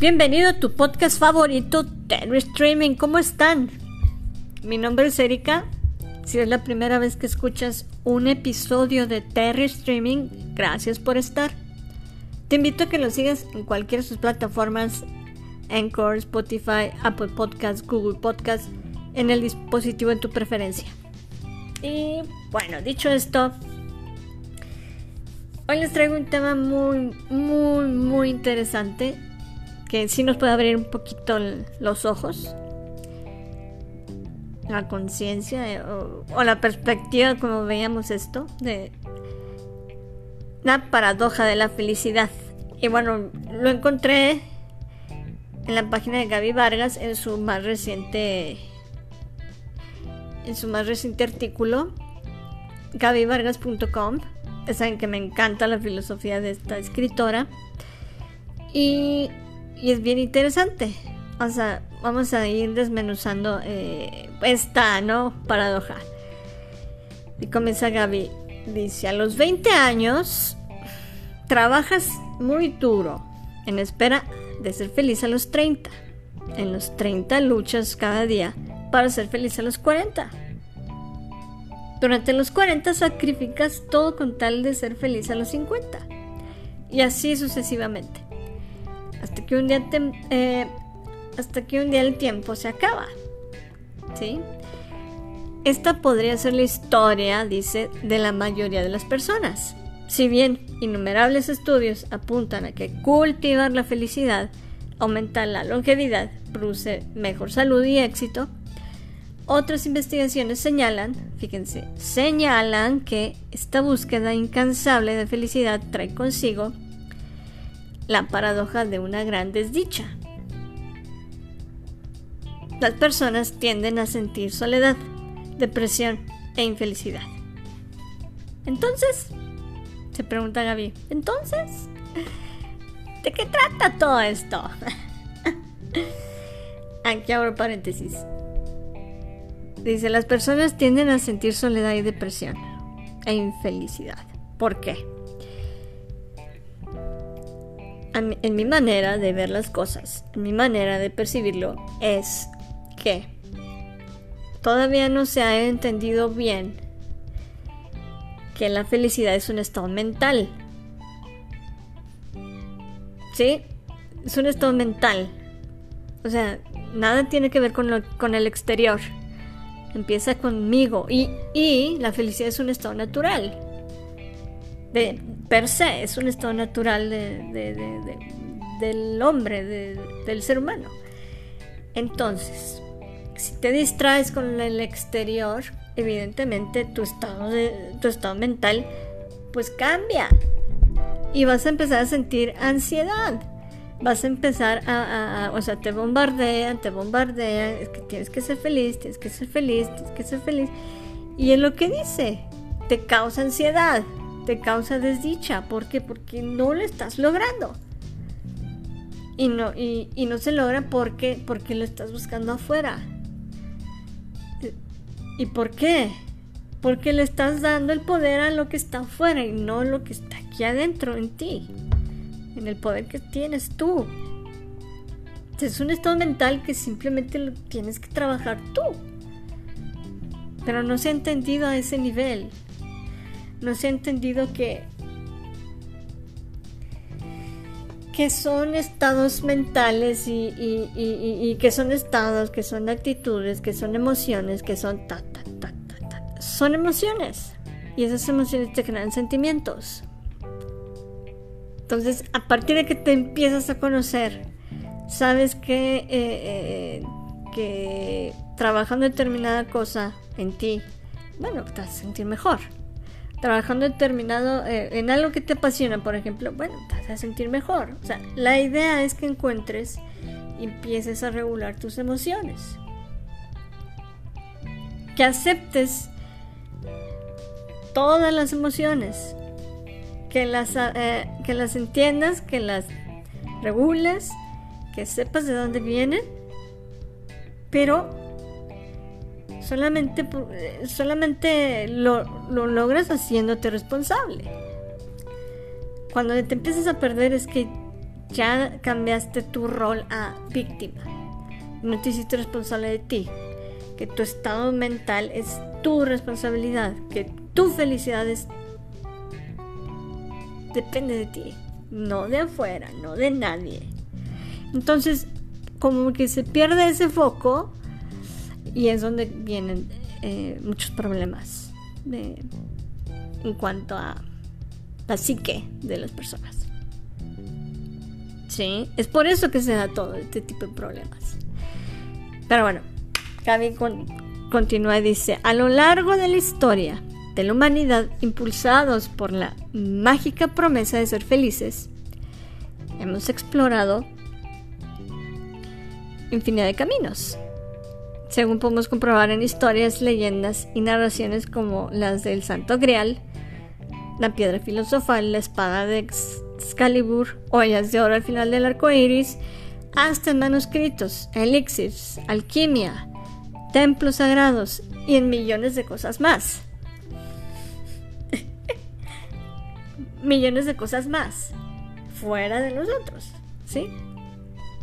Bienvenido a tu podcast favorito, Terry Streaming. ¿Cómo están? Mi nombre es Erika. Si es la primera vez que escuchas un episodio de Terry Streaming, gracias por estar. Te invito a que lo sigas en cualquiera de sus plataformas, Anchor, Spotify, Apple Podcasts, Google Podcasts, en el dispositivo de tu preferencia. Y bueno, dicho esto, hoy les traigo un tema muy, muy, muy interesante que sí nos puede abrir un poquito los ojos, la conciencia eh, o, la perspectiva como veíamos esto de la paradoja de la felicidad. Y bueno, lo encontré en la página de Gaby Vargas en su más reciente en su más reciente artículo gabyvargas.com saben que me encanta la filosofía de esta escritora y y es bien interesante. O sea, vamos a ir desmenuzando eh, esta, ¿no? Paradoja. Y comienza Gaby. Dice, a los 20 años trabajas muy duro en espera de ser feliz a los 30. En los 30 luchas cada día para ser feliz a los 40. Durante los 40 sacrificas todo con tal de ser feliz a los 50. Y así sucesivamente hasta que un día eh, hasta que un día el tiempo se acaba. ¿Sí? Esta podría ser la historia, dice, de la mayoría de las personas. Si bien innumerables estudios apuntan a que cultivar la felicidad aumenta la longevidad, produce mejor salud y éxito, otras investigaciones señalan, fíjense, señalan que esta búsqueda incansable de felicidad trae consigo la paradoja de una gran desdicha. Las personas tienden a sentir soledad, depresión e infelicidad. Entonces, se pregunta Gaby, entonces, ¿de qué trata todo esto? Aquí abro paréntesis. Dice, las personas tienden a sentir soledad y depresión e infelicidad. ¿Por qué? En mi manera de ver las cosas, en mi manera de percibirlo, es que todavía no se ha entendido bien que la felicidad es un estado mental. ¿Sí? Es un estado mental. O sea, nada tiene que ver con, con el exterior. Empieza conmigo. Y, y la felicidad es un estado natural de per se, es un estado natural del hombre, del ser humano. Entonces, si te distraes con el exterior, evidentemente tu estado, tu estado mental pues cambia y vas a empezar a sentir ansiedad. Vas a empezar a, o sea, te bombardean, te bombardean, es que tienes que ser feliz, tienes que ser feliz, tienes que ser feliz. Y en lo que dice, te causa ansiedad te causa desdicha. ¿Por qué? Porque no lo estás logrando. Y no, y, no se logra porque, porque lo estás buscando afuera. ¿Y por qué? Porque le estás dando el poder a lo que está afuera y no lo que está aquí adentro en ti. En el poder que tienes tú. Es un estado mental que simplemente lo tienes que trabajar tú. Pero no se ha entendido a ese nivel no se ha entendido que que son estados mentales y, que son estados, que son actitudes, que son emociones, que son ta, ta, ta, ta, Son emociones. Y esas emociones te crean sentimientos. Entonces, a partir de que te empiezas a conocer, sabes que, eh, eh, que trabajando determinada cosa en ti, bueno, te vas a sentir mejor trabajando determinado eh, en algo que te apasiona, por ejemplo, bueno, te vas a sentir mejor. O sea, la idea es que encuentres y empieces a regular tus emociones. Que aceptes todas las emociones, que las, eh, que las entiendas, que las regules, que sepas de dónde vienen, pero Solamente, solamente lo, logras haciéndote responsable. Cuando te empiezas a perder es que ya cambiaste tu rol a víctima. No te hiciste responsable de ti. Que tu estado mental es tu responsabilidad. Que tu felicidad es... depende de ti. No de afuera, no de nadie. Entonces, como que se pierde ese foco y es donde vienen eh, muchos problemas en cuanto a la psique de las personas. Sí, es por eso que se da todo este tipo de problemas. Pero bueno, Gaby continúa y dice, a lo largo de la historia de la humanidad, impulsados por la mágica promesa de ser felices, hemos explorado infinidad de caminos. Según podemos comprobar en historias, leyendas y narraciones como las del Santo Grial, la piedra filosofal, la espada de Excalibur, ollas de oro al final del arco iris, hasta en manuscritos, elixirs, alquimia, templos sagrados y en millones de cosas más. millones de cosas más fuera de nosotros, ¿sí?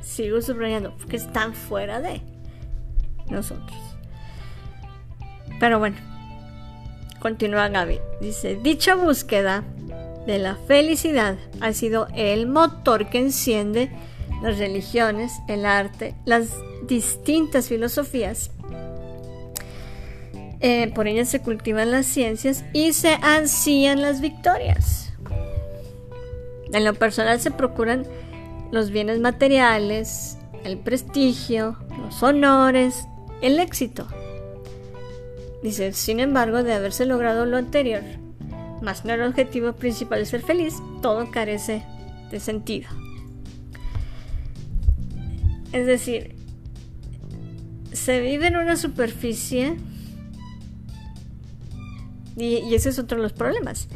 Sigo subrayando que están fuera de nosotros. Pero bueno, continúa Gaby. Dice, dicha búsqueda de la felicidad ha sido el motor que enciende las religiones, el arte, las distintas filosofías. Eh, por ellas se cultivan las ciencias y se ansían las victorias. En lo personal se procuran los bienes materiales, el prestigio, los honores, el éxito. Dice, sin embargo, de haberse logrado lo anterior, más no el objetivo principal de ser feliz, todo carece de sentido. Es decir, se vive en una superficie y, ese es otro de los problemas.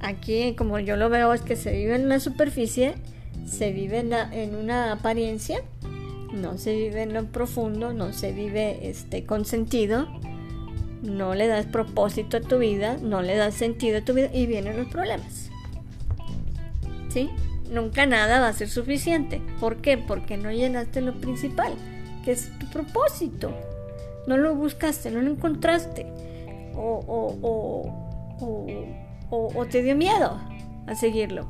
Aquí, como yo lo veo, es que se vive en una superficie, se vive en, una apariencia, no se vive en lo profundo, no se vive este, con sentido no le das propósito a tu vida, no le das sentido a tu vida y vienen los problemas. ¿Sí? Nunca nada va a ser suficiente. ¿Por qué? Porque no llenaste lo principal, que es tu propósito. No lo buscaste, no lo encontraste. O, o, o te dio miedo a seguirlo.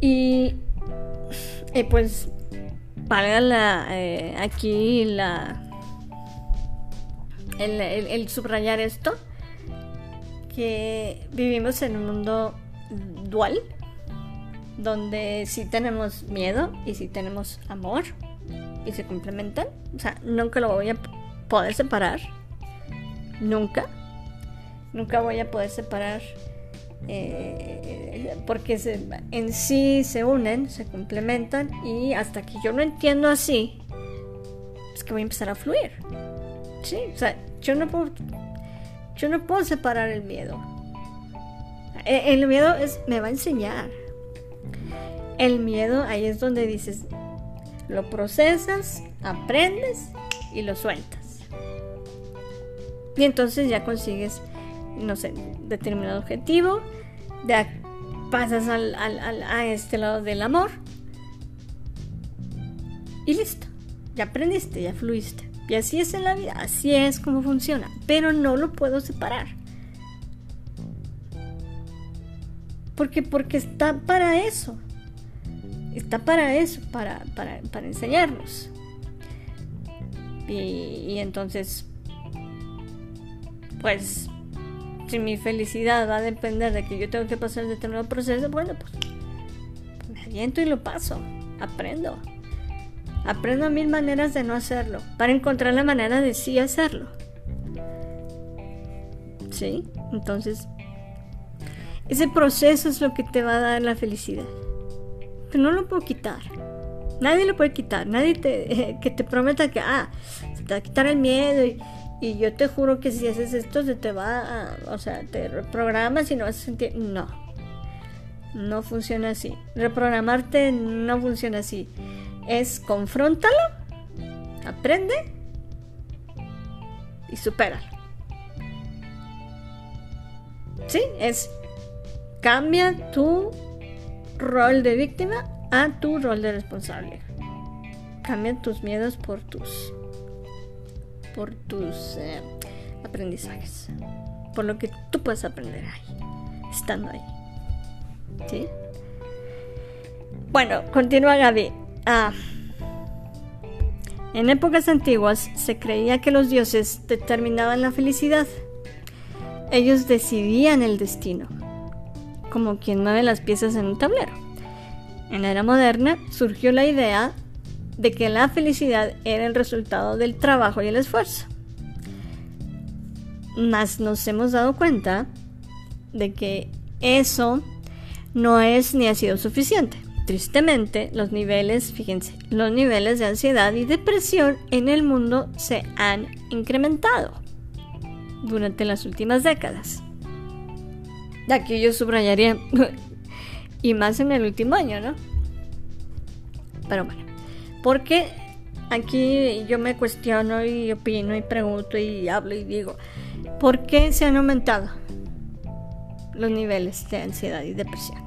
Y, y pues, valga la, eh, aquí la el, subrayar esto, que vivimos en un mundo dual, donde sí tenemos miedo y sí tenemos amor y se complementan. O sea, nunca lo voy a poder separar. Nunca. Nunca voy a poder separar eh, porque en sí se unen, se complementan y hasta que yo no entiendo así, es que voy a empezar a fluir. Sí, o sea, yo no puedo, yo no puedo separar el miedo. E, el, miedo es, me va a enseñar. El miedo ahí es donde dices, lo procesas, aprendes y lo sueltas. Y entonces ya consigues, no sé, determinado objetivo, pasas al, a este lado del amor y listo, ya aprendiste, ya fluiste. Y así es en la vida, así es como funciona, pero no lo puedo separar. Porque, porque está para eso. Está para eso, para, para, para enseñarnos. Y, entonces, pues, si mi felicidad va a depender de que yo tengo que pasar determinado proceso, bueno, pues me aviento y lo paso, aprendo. Aprendo mil maneras de no hacerlo para encontrar la manera de sí hacerlo. ¿Sí? Entonces, ese proceso es lo que te va a dar la felicidad. Pero no lo puedo quitar. Nadie lo puede quitar. Nadie que te prometa que, ah, se te va a quitar el miedo y, y yo te juro que si haces esto se te va a, o sea, te reprogramas y no vas a sentir, no. No funciona así. Reprogramarte no funciona así es confróntalo, aprende y supéralo. ¿Sí? Es cambia tu rol de víctima a tu rol de responsable. Cambia tus miedos por tus por tus eh, aprendizajes, por lo que tú puedes aprender ahí, estando ahí. ¿Sí? Bueno, continúa Gaby. Ah, en épocas antiguas se creía que los dioses determinaban la felicidad. Ellos decidían el destino, como quien mueve las piezas en un tablero. En la era moderna surgió la idea de que la felicidad era el resultado del trabajo y el esfuerzo. Mas nos hemos dado cuenta de que eso no es ni ha sido suficiente. Tristemente, los niveles, fíjense, los niveles de ansiedad y depresión en el mundo se han incrementado durante las últimas décadas. Aquí yo subrayaría, y más en el último año, ¿no? Pero bueno, porque aquí yo me cuestiono y opino y pregunto y hablo y digo, ¿por qué se han aumentado los niveles de ansiedad y depresión?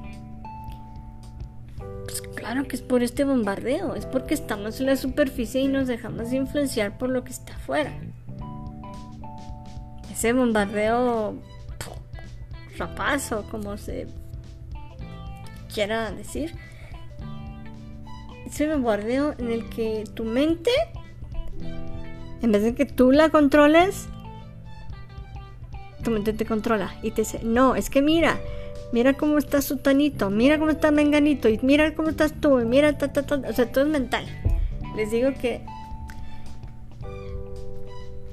Pues claro que es por este bombardeo, es porque estamos en la superficie y nos dejamos influenciar por lo que está afuera. Ese bombardeo rapazo, como se quiera decir, ese bombardeo en el que tu mente, en vez de que tú la controles, tu mente te controla y te dice, no, es que mira, mira cómo está su tanito, mira cómo está menganito, y mira cómo estás tú, y mira, ta, ta, ta, o sea, todo es mental. Les digo que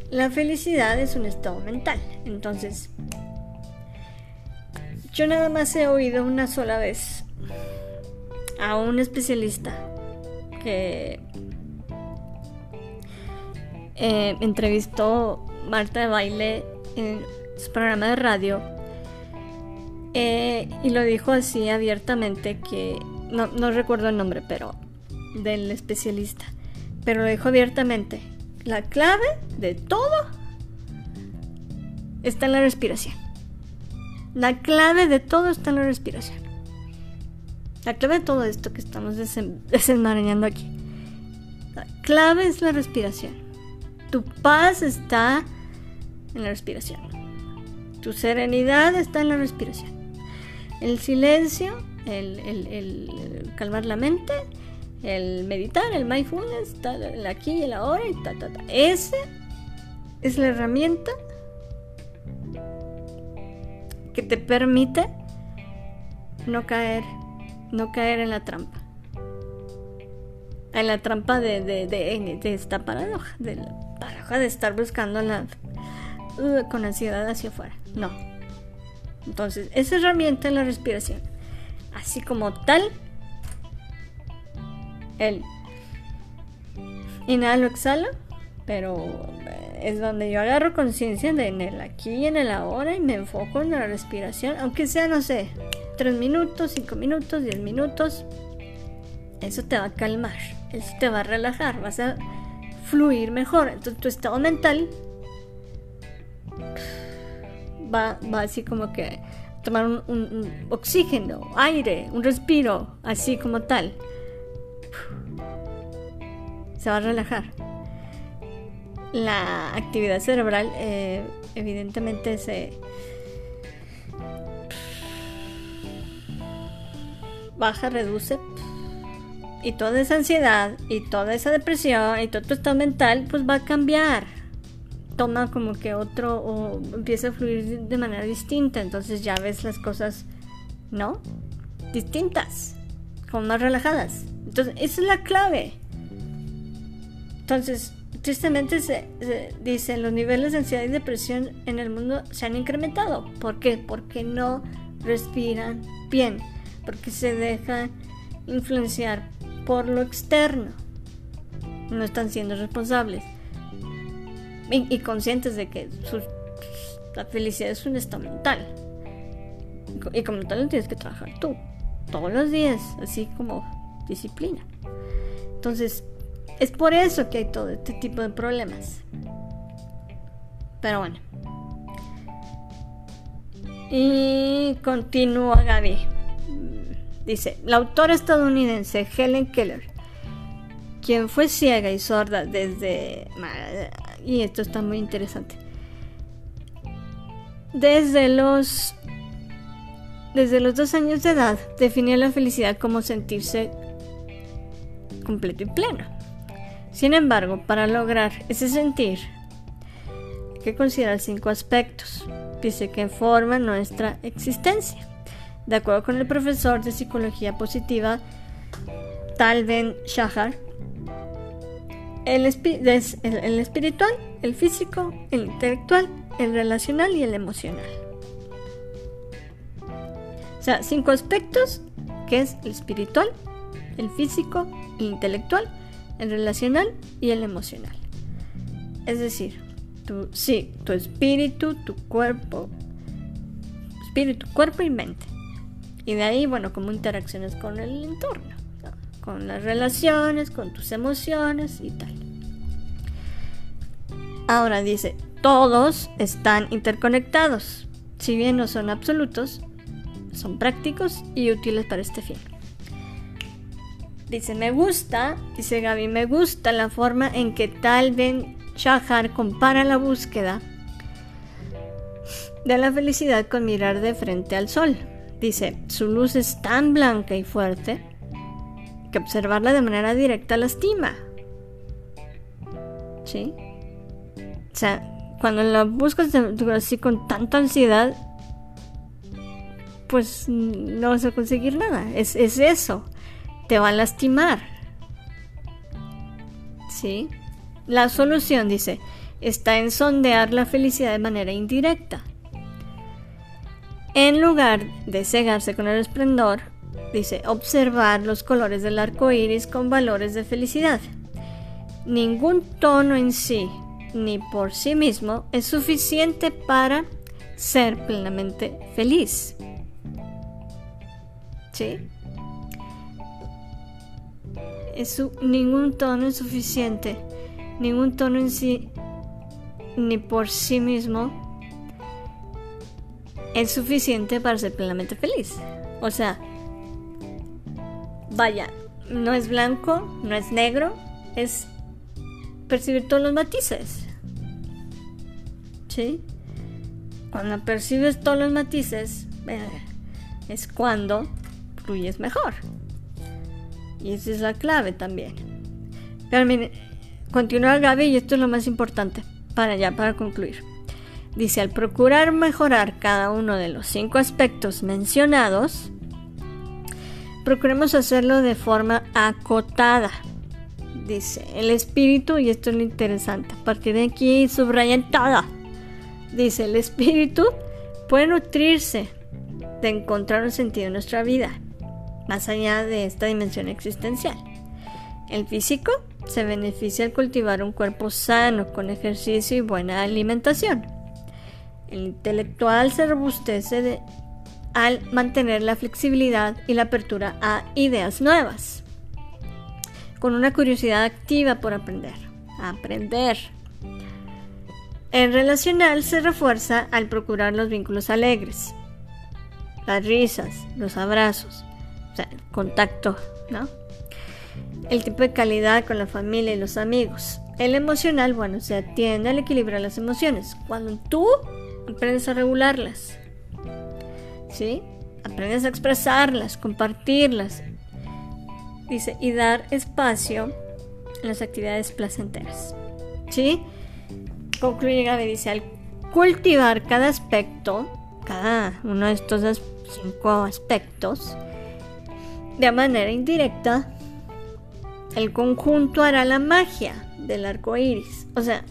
la felicidad es un estado mental. Entonces, yo nada más he oído una sola vez a un especialista que eh, entrevistó Marta de Baile en su programa de radio eh, y lo dijo así abiertamente que no, no recuerdo el nombre pero del especialista pero lo dijo abiertamente la clave de todo está en la respiración. La clave de todo está en la respiración la clave de todo esto que estamos desenmarañando aquí. La clave es la respiración. Tu paz está en la respiración. Tu serenidad está en la respiración. El silencio, el, calmar la mente, el meditar, el mindfulness, el aquí y el ahora y ta, ta, ta. Ese es la herramienta que te permite no caer no caer en la trampa. En la trampa de, de, esta paradoja, de la paradoja de estar buscando la, uh, con ansiedad hacia afuera. No. Entonces, esa herramienta es la respiración. Así como tal, el inhalo, exhalo, pero es donde yo agarro conciencia de en el aquí y en el ahora y me enfoco en la respiración, aunque sea, no sé, 3 minutos, 5 minutos, 10 minutos. Eso te va a calmar, eso te va a relajar, vas a fluir mejor. Entonces tu estado mental va, va así como que tomar un, oxígeno, aire, un respiro, así como tal. Se va a relajar. La actividad cerebral eh, evidentemente se baja, reduce. Y toda esa ansiedad y toda esa depresión y todo tu estado mental, pues va a cambiar. Toma como que otro o empieza a fluir de manera distinta. Entonces ya ves las cosas, ¿no? Distintas, como más relajadas. Entonces, esa es la clave. Entonces, tristemente se, se, dice, los niveles de ansiedad y depresión en el mundo se han incrementado. ¿Por qué? Porque no respiran bien porque se dejan influenciar por lo externo. No están siendo responsables y, conscientes de que la felicidad es un estado mental. Y como tal lo tienes que trabajar tú, todos los días, así como disciplina. Entonces, es por eso que hay todo este tipo de problemas. Pero bueno. Y continúa Gaby Dice, la autora estadounidense Helen Keller, quien fue ciega y sorda desde... Y esto está muy interesante. Desde los... Desde los dos años de edad definió la felicidad como sentirse completo y pleno. Sin embargo, para lograr ese sentir, hay que considerar cinco aspectos, dice que forman nuestra existencia. De acuerdo con el profesor de psicología positiva Tal Ben Shahar, el, el espiritual, el físico, el intelectual, el relacional y el emocional. O sea, cinco aspectos que es el espiritual, el físico, el intelectual, el relacional y el emocional. Es decir, tu, sí, tu espíritu, tu cuerpo, espíritu, cuerpo y mente. Y de ahí, bueno, cómo interacciones con el entorno, con las relaciones, con tus emociones y tal. Ahora dice, todos están interconectados. Si bien no son absolutos, son prácticos y útiles para este fin. Dice, me gusta, dice Gaby, me gusta la forma en que Tal Ben Shahar compara la búsqueda de la felicidad con mirar de frente al sol. Dice, su luz es tan blanca y fuerte que observarla de manera directa lastima. ¿Sí? O sea, cuando la buscas así con tanta ansiedad, pues no vas a conseguir nada. Es, es eso. Te va a lastimar. ¿Sí? La solución, dice, está en sondear la felicidad de manera indirecta. En lugar de cegarse con el esplendor, dice observar los colores del arco iris con valores de felicidad. Ningún tono en sí, ni por sí mismo, es suficiente para ser plenamente feliz. ¿Sí? Ningún tono es suficiente. Ningún tono en sí, ni por sí mismo, es suficiente para ser plenamente feliz. O sea, vaya, no es blanco, no es negro, es percibir todos los matices. ¿Sí? Cuando percibes todos los matices, eh, es cuando fluyes mejor. Y esa es la clave también. Pero continúa Gaby y esto es lo más importante para ya, para concluir. Dice, al procurar mejorar cada uno de los cinco aspectos mencionados, procuremos hacerlo de forma acotada. Dice, el espíritu, y esto es lo interesante, a partir de aquí subrayan todo. Dice, el espíritu puede nutrirse de encontrar un sentido en nuestra vida, más allá de esta dimensión existencial. El físico se beneficia al cultivar un cuerpo sano con ejercicio y buena alimentación. El intelectual se robustece al mantener la flexibilidad y la apertura a ideas nuevas, con una curiosidad activa por aprender. Aprender. El relacional se refuerza al procurar los vínculos alegres, las risas, los abrazos, el contacto, ¿no? El tipo de calidad con la familia y los amigos. El emocional, bueno, se atiende al equilibrar las emociones. Cuando tú aprendes a regularlas. ¿Sí? Aprendes a expresarlas, compartirlas. Dice, y dar espacio a las actividades placenteras. ¿Sí? Concluye Gaby, dice, al cultivar cada aspecto, cada uno de estos cinco aspectos, de manera indirecta, el conjunto hará la magia del arco iris. O sea,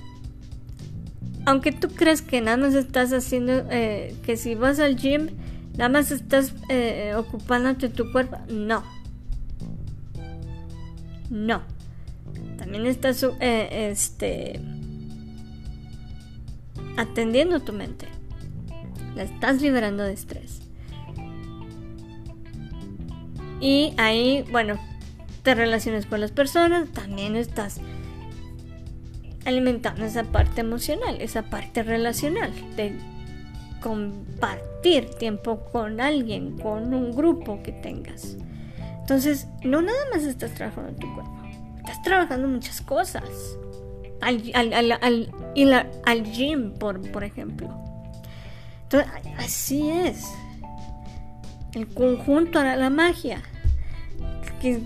aunque tú crees que nada más estás haciendo, eh, que si vas al gym, nada más estás eh, ocupándote tu cuerpo, no. No. También estás eh, este, atendiendo tu mente. La estás liberando de estrés. Y ahí, bueno, te relacionas con las personas, también estás alimentando esa parte emocional, esa parte relacional, de compartir tiempo con alguien, con un grupo que tengas. Entonces, no nada más estás trabajando en tu cuerpo, estás trabajando muchas cosas. Al, al, al, al, al gym, por, por ejemplo. Entonces, así es. El conjunto hará la magia. Que,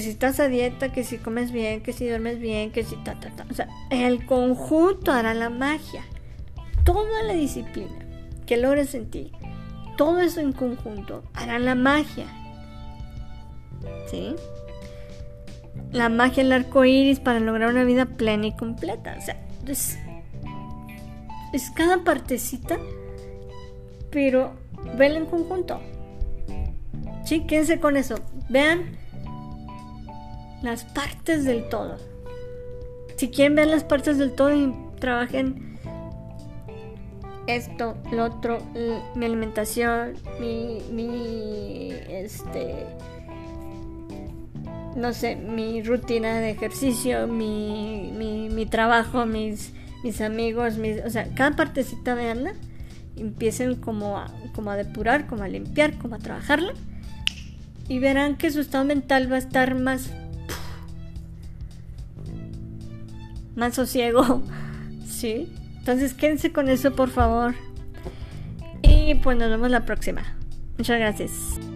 si estás a dieta, que si comes bien, que si duermes bien, que si ta, ta, ta. O sea, el conjunto hará la magia. Toda la disciplina que logres en ti, todo eso en conjunto hará la magia. ¿Sí? La magia del arco iris para lograr una vida plena y completa. O sea, es, es cada partecita, pero ven en conjunto. Sí, quédense con eso. Vean las partes del todo. Si quieren ver las partes del todo y trabajen esto, lo otro, mi alimentación, mi, mi, este, no sé, mi rutina de ejercicio, mi, mi, mi trabajo, mis, mis amigos, mis, o sea, cada partecita veanla, empiecen como a, como a depurar, como a limpiar, como a trabajarla, y verán que su estado mental va a estar más, más sosiego, ¿sí? Entonces quédense con eso, por favor. Y pues nos vemos la próxima. Muchas gracias.